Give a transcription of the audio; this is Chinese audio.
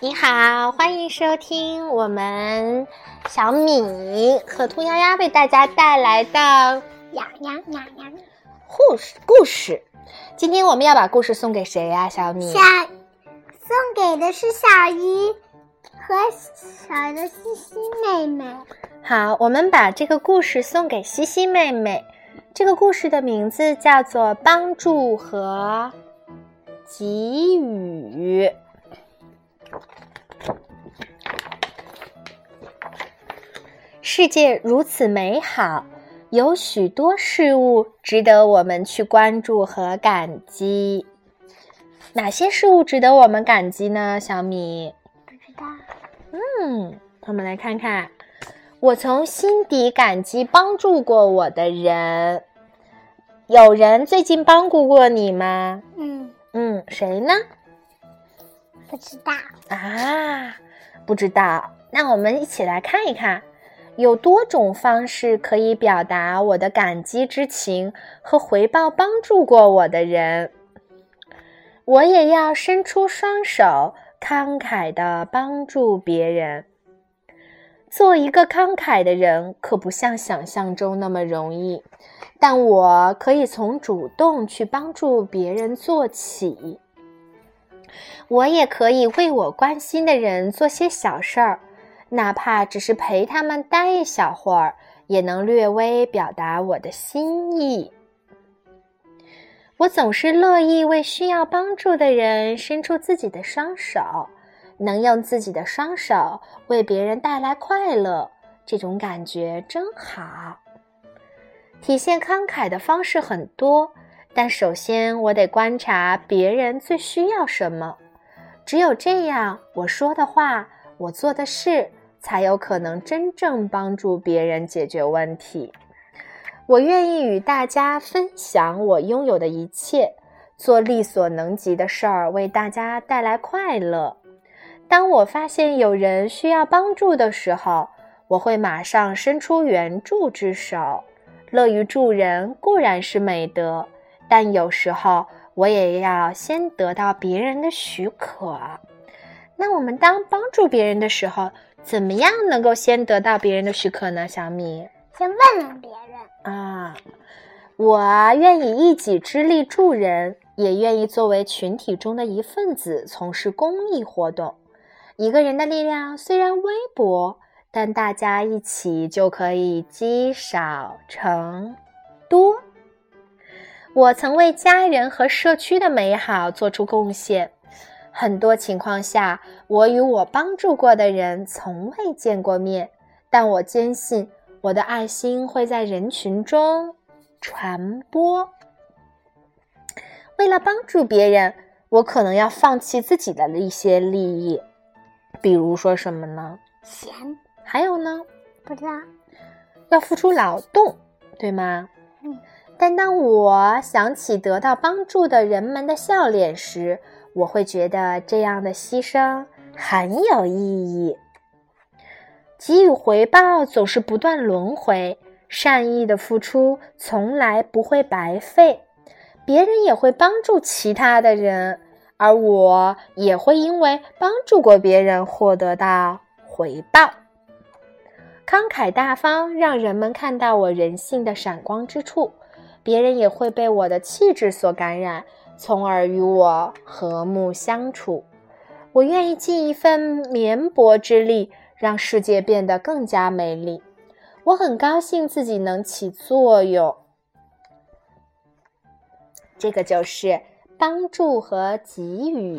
你好，欢迎收听我们小米和兔丫丫为大家带来的呀呀呀呀故事故事。今天我们要把故事送给谁呀、小米？小送给的是小鱼和小的西西妹妹。好，我们把这个故事送给西西妹妹。这个故事的名字叫做《帮助和给予》。世界如此美好，有许多事物值得我们去关注和感激。哪些事物值得我们感激呢？小米？不知道，嗯，我们来看看。我从心底感激帮助过我的人。有人最近帮助过你吗？嗯，嗯，谁呢？不知道。啊，不知道。那我们一起来看一看，有多种方式可以表达我的感激之情和回报帮助过我的人。我也要伸出双手，慷慨地帮助别人。做一个慷慨的人，可不像想象中那么容易，但我可以从主动去帮助别人做起。我也可以为我关心的人做些小事儿，哪怕只是陪他们待一小会儿，也能略微表达我的心意。我总是乐意为需要帮助的人伸出自己的双手，能用自己的双手为别人带来快乐，这种感觉真好。体现慷慨的方式很多，但首先我得观察别人最需要什么。只有这样，我说的话，我做的事，才有可能真正帮助别人解决问题。我愿意与大家分享我拥有的一切，做力所能及的事儿，为大家带来快乐。当我发现有人需要帮助的时候，我会马上伸出援助之手。乐于助人固然是美德，但有时候我也要先得到别人的许可。那我们当帮助别人的时候，怎么样能够先得到别人的许可呢？小米先问问别人。啊，我愿以一己之力助人，也愿意作为群体中的一份子从事公益活动。一个人的力量虽然微薄，但大家一起就可以积少成多。我曾为家人和社区的美好做出贡献。很多情况下，我与我帮助过的人从未见过面，但我坚信我的爱心会在人群中传播。为了帮助别人，我可能要放弃自己的一些利益，比如说什么呢？钱还有呢？不知道。要付出劳动，对吗？嗯。但当我想起得到帮助的人们的笑脸时，我会觉得这样的牺牲很有意义。给予回报总是不断轮回，善意的付出从来不会白费。别人也会帮助其他的人，而我也会因为帮助过别人获得到回报。慷慨大方，让人们看到我人性的闪光之处，别人也会被我的气质所感染，从而与我和睦相处。我愿意尽一份绵薄之力，让世界变得更加美丽。我很高兴自己能起作用。这个就是帮助和给予。